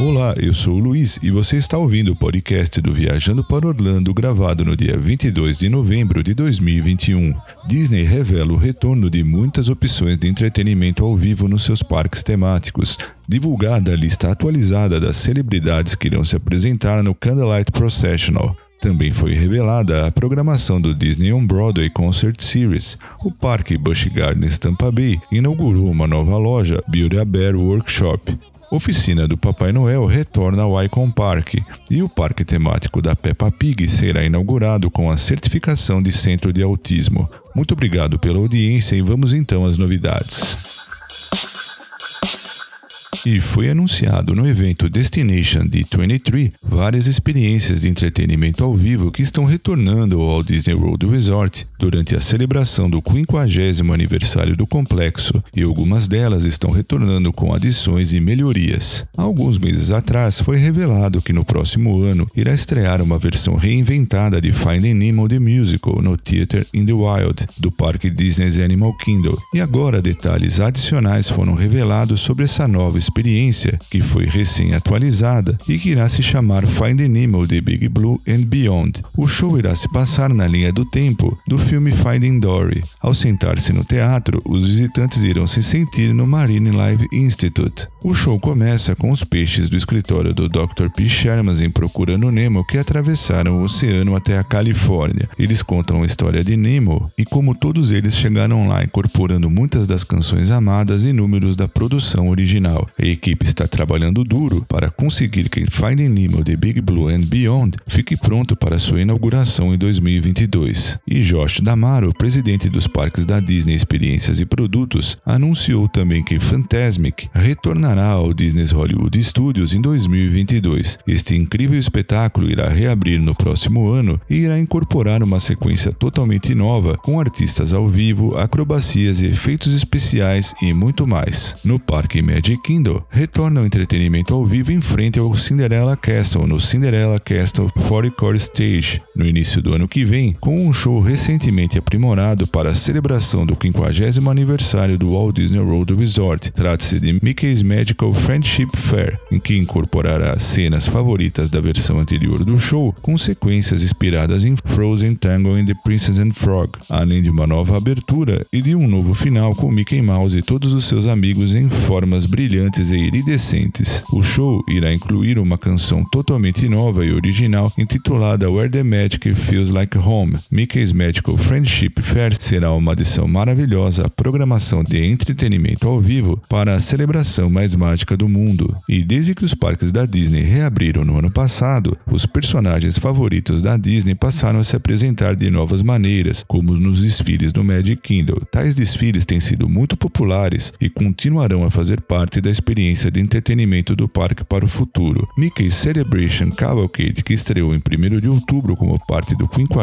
Olá, eu sou o Luiz e você está ouvindo o podcast do Viajando para Orlando, gravado no dia 22 de novembro de 2021. Disney revela o retorno de muitas opções de entretenimento ao vivo nos seus parques temáticos. Divulgada a lista atualizada das celebridades que irão se apresentar no Candlelight Processional. Também foi revelada a programação do Disney On Broadway Concert Series. O Parque Busch Gardens Tampa Bay inaugurou uma nova loja, Beauty a Bear Workshop. Oficina do Papai Noel retorna ao Icon Park e o parque temático da Peppa Pig será inaugurado com a certificação de centro de autismo. Muito obrigado pela audiência e vamos então às novidades. E foi anunciado no evento Destination D23 várias experiências de entretenimento ao vivo que estão retornando ao Disney World Resort durante a celebração do 50 aniversário do complexo, e algumas delas estão retornando com adições e melhorias. Há alguns meses atrás foi revelado que no próximo ano irá estrear uma versão reinventada de Finding Nemo the Musical no Theater in the Wild do parque Disney's Animal Kingdom, e agora detalhes adicionais foram revelados sobre essa nova experiência, que foi recém-atualizada e que irá se chamar Finding Nemo The Big Blue and Beyond. O show irá se passar na linha do tempo do filme Finding Dory. Ao sentar-se no teatro, os visitantes irão se sentir no Marine Live Institute. O show começa com os peixes do escritório do Dr. P. Sherman em Procurando Nemo que atravessaram o oceano até a Califórnia. Eles contam a história de Nemo e como todos eles chegaram lá incorporando muitas das canções amadas e números da produção original. A equipe está trabalhando duro para conseguir que Finding Nemo The Big Blue and Beyond fique pronto para sua inauguração em 2022. E Josh Damaro, presidente dos parques da Disney Experiências e Produtos, anunciou também que Fantasmic retornará ao Disney's Hollywood Studios em 2022. Este incrível espetáculo irá reabrir no próximo ano e irá incorporar uma sequência totalmente nova com artistas ao vivo, acrobacias e efeitos especiais e muito mais. No Parque Magic Kingdom, retorna o entretenimento ao vivo em frente ao Cinderella Castle no Cinderella Castle 40 Core Stage no início do ano que vem, com um show recentemente aprimorado para a celebração do 50 aniversário do Walt Disney World Resort. Trata-se de Mickey's Magical Friendship Fair, em que incorporará cenas favoritas da versão anterior do show, com sequências inspiradas em Frozen Tango and the Princess and Frog, além de uma nova abertura e de um novo final com Mickey Mouse e todos os seus amigos em formas brilhantes e iridescentes. O show irá incluir uma canção totalmente nova e original intitulada Where the Magic Feels Like Home. Mickey's Magical Friendship Fair será uma adição maravilhosa à programação de entretenimento ao vivo para a celebração mais mágica do mundo. E desde que os parques da Disney reabriram no ano passado, os personagens favoritos da Disney passaram a se apresentar de novas maneiras, como nos desfiles do Magic Kingdom. Tais desfiles têm sido muito populares e continuarão a fazer parte da experiência de entretenimento do parque para o futuro. Mickey's Celebration Cavalcade, que estreou em 1 de outubro como parte do 50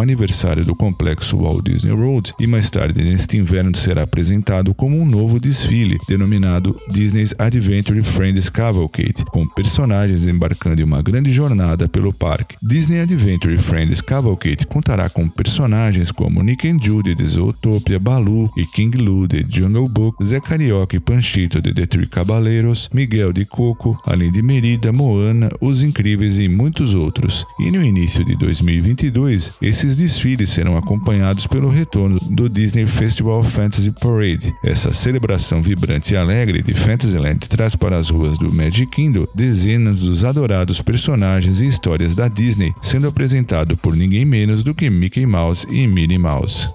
aniversário do complexo Walt Disney World, e mais tarde neste inverno será apresentado como um novo desfile, denominado Disney's Adventure Friends Cavalcade, com personagens embarcando em uma grande jornada pelo parque. Disney Adventure Friends Cavalcade contará com personagens como Nick and Judy de Zootopia, Baloo e King Lou de Jungle Book, Zé Carioca e Panchito de The Three Caballeros, Miguel de Coco, além de Merida, Moana, Os Incríveis e muitos outros. E no início de 2022, esses desfiles serão acompanhados pelo retorno do Disney Festival Fantasy Parade. Essa celebração vibrante e alegre de Fantasyland traz para as ruas do Magic Kingdom dezenas dos adorados personagens e histórias da Disney, sendo apresentado por ninguém menos do que Mickey Mouse e Minnie Mouse.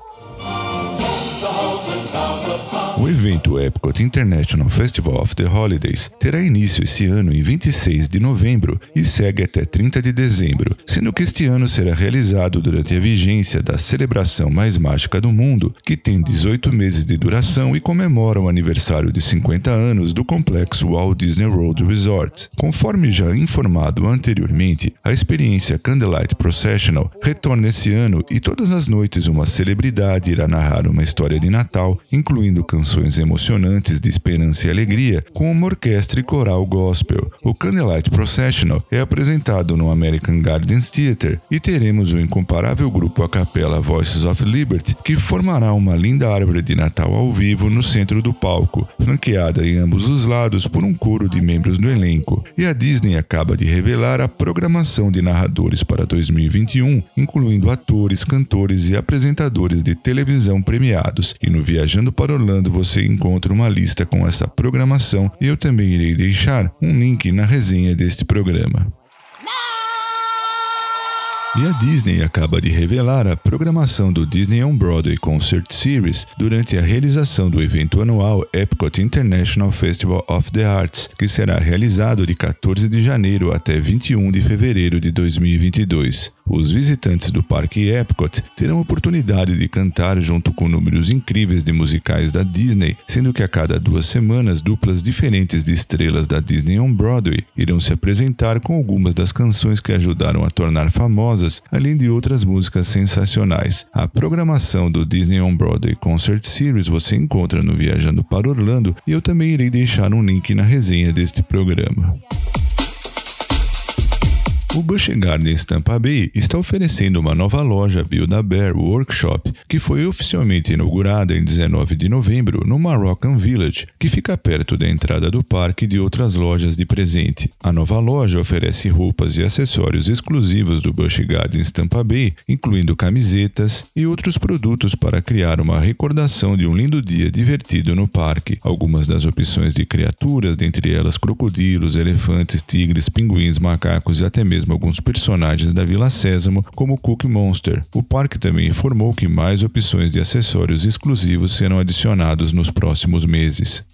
O evento Epcot International Festival of the Holidays terá início esse ano em 26 de novembro e segue até 30 de dezembro, sendo que este ano será realizado durante a vigência da celebração mais mágica do mundo, que tem 18 meses de duração e comemora o aniversário de 50 anos do complexo Walt Disney World Resort. Conforme já informado anteriormente, a experiência Candlelight Processional retorna esse ano e todas as noites uma celebridade irá narrar uma história de Natal, incluindo canções canções emocionantes de esperança e alegria com uma orquestra e coral gospel. O Candlelight Processional é apresentado no American Gardens Theatre e teremos o incomparável grupo a capela Voices of Liberty, que formará uma linda árvore de Natal ao vivo no centro do palco, flanqueada em ambos os lados por um coro de membros do elenco. E a Disney acaba de revelar a programação de narradores para 2021, incluindo atores, cantores e apresentadores de televisão premiados. E no Viajando para Orlando você encontra uma lista com essa programação e eu também irei deixar um link na resenha deste programa. E a Disney acaba de revelar a programação do Disney on Broadway Concert Series durante a realização do evento anual Epcot International Festival of the Arts, que será realizado de 14 de janeiro até 21 de fevereiro de 2022. Os visitantes do Parque Epcot terão oportunidade de cantar junto com números incríveis de musicais da Disney, sendo que a cada duas semanas duplas diferentes de estrelas da Disney on Broadway irão se apresentar com algumas das canções que ajudaram a tornar famosas, além de outras músicas sensacionais. A programação do Disney on Broadway Concert Series você encontra no Viajando para Orlando e eu também irei deixar um link na resenha deste programa. O Busch Gardens Tampa Bay está oferecendo uma nova loja Build a Bear Workshop, que foi oficialmente inaugurada em 19 de novembro no Moroccan Village, que fica perto da entrada do parque e de outras lojas de presente. A nova loja oferece roupas e acessórios exclusivos do Busch Gardens Tampa Bay, incluindo camisetas e outros produtos para criar uma recordação de um lindo dia divertido no parque. Algumas das opções de criaturas, dentre elas crocodilos, elefantes, tigres, pinguins, macacos e até mesmo mesmo alguns personagens da Vila Sésamo, como o Cookie Monster. O parque também informou que mais opções de acessórios exclusivos serão adicionados nos próximos meses.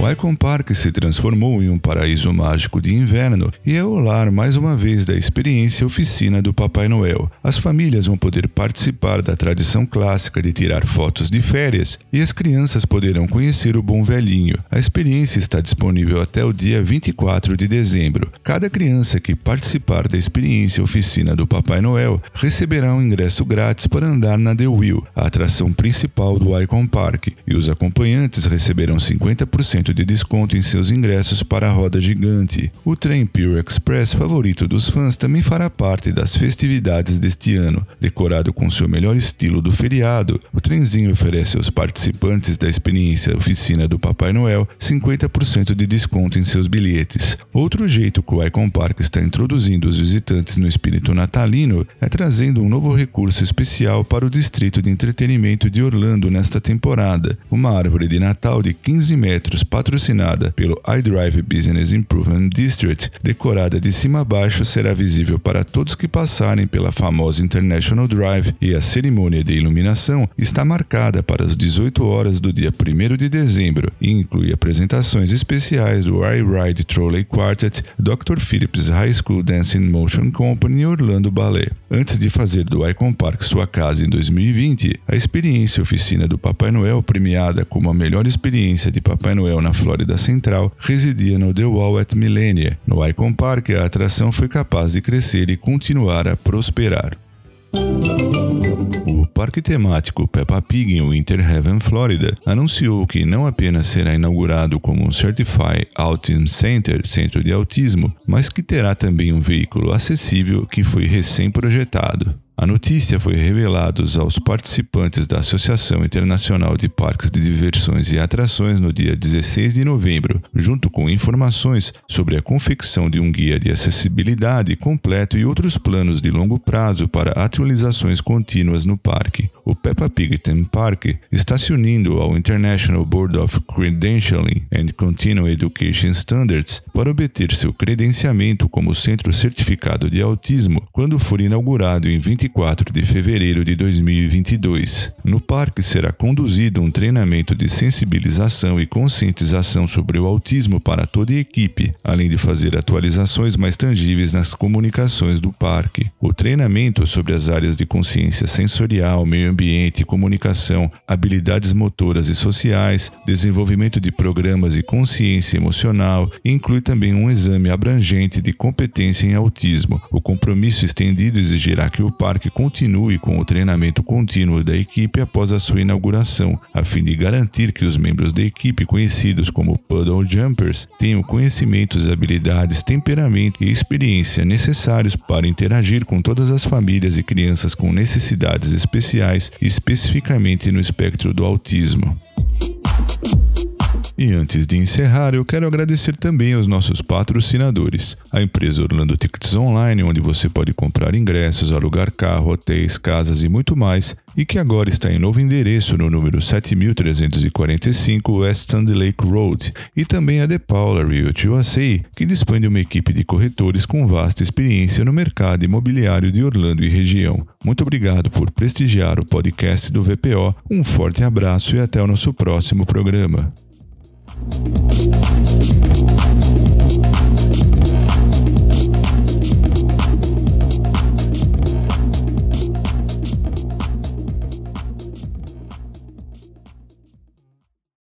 O Icon Park se transformou em um paraíso mágico de inverno e é o lar mais uma vez da experiência oficina do Papai Noel. As famílias vão poder participar da tradição clássica de tirar fotos de férias e as crianças poderão conhecer o Bom Velhinho. A experiência está disponível até o dia 24 de dezembro. Cada criança que participar da experiência oficina do Papai Noel receberá um ingresso grátis para andar na The Wheel, a atração principal do Icon Park, e os acompanhantes receberão 50% de desconto em seus ingressos para a roda gigante. O trem Pure Express, favorito dos fãs, também fará parte das festividades deste ano. Decorado com seu melhor estilo do feriado, o trenzinho oferece aos participantes da experiência oficina do Papai Noel 50% de desconto em seus bilhetes. Outro jeito que o Icon Park está introduzindo os visitantes no espírito natalino é trazendo um novo recurso especial para o distrito de entretenimento de Orlando nesta temporada: uma árvore de Natal de 15 metros patrocinada pelo iDrive Business Improvement District, decorada de cima a baixo, será visível para todos que passarem pela famosa International Drive e a cerimônia de iluminação está marcada para as 18 horas do dia 1 de dezembro e inclui apresentações especiais do iRide Trolley Quartet, Dr. Phillips High School Dancing Motion Company e Orlando Ballet. Antes de fazer do Icon Park sua casa em 2020, a experiência oficina do Papai Noel premiada como a melhor experiência de Papai Noel na Flórida Central, residia no The Wall at Millenia. No Icon Park, a atração foi capaz de crescer e continuar a prosperar. O parque temático Peppa Pig em Winter Haven, Flórida, anunciou que não apenas será inaugurado como um Certified Autism Center, centro de autismo, mas que terá também um veículo acessível que foi recém-projetado. A notícia foi revelada aos participantes da Associação Internacional de Parques de Diversões e Atrações no dia 16 de novembro, junto com informações sobre a confecção de um guia de acessibilidade completo e outros planos de longo prazo para atualizações contínuas no parque. O Peppa Pig Theme Park está se unindo ao International Board of Credentialing and Continuing Education Standards para obter seu credenciamento como centro certificado de autismo quando for inaugurado em 24 24 de fevereiro de 2022. No parque será conduzido um treinamento de sensibilização e conscientização sobre o autismo para toda a equipe, além de fazer atualizações mais tangíveis nas comunicações do parque. O treinamento sobre as áreas de consciência sensorial, meio ambiente, comunicação, habilidades motoras e sociais, desenvolvimento de programas e consciência emocional e inclui também um exame abrangente de competência em autismo. O compromisso estendido exigirá que o parque continue com o treinamento contínuo da equipe após a sua inauguração, a fim de garantir que os membros da equipe, conhecidos como Puddle Jumpers, tenham conhecimentos, habilidades, temperamento e experiência necessários para interagir com todas as famílias e crianças com necessidades especiais, especificamente no espectro do autismo. E antes de encerrar, eu quero agradecer também aos nossos patrocinadores, a empresa Orlando Tickets Online, onde você pode comprar ingressos, alugar carro, hotéis, casas e muito mais, e que agora está em novo endereço no número 7345 West Sandy Lake Road, e também a The Paula Realty USA, que dispõe de uma equipe de corretores com vasta experiência no mercado imobiliário de Orlando e região. Muito obrigado por prestigiar o podcast do VPO, um forte abraço e até o nosso próximo programa. Thank you.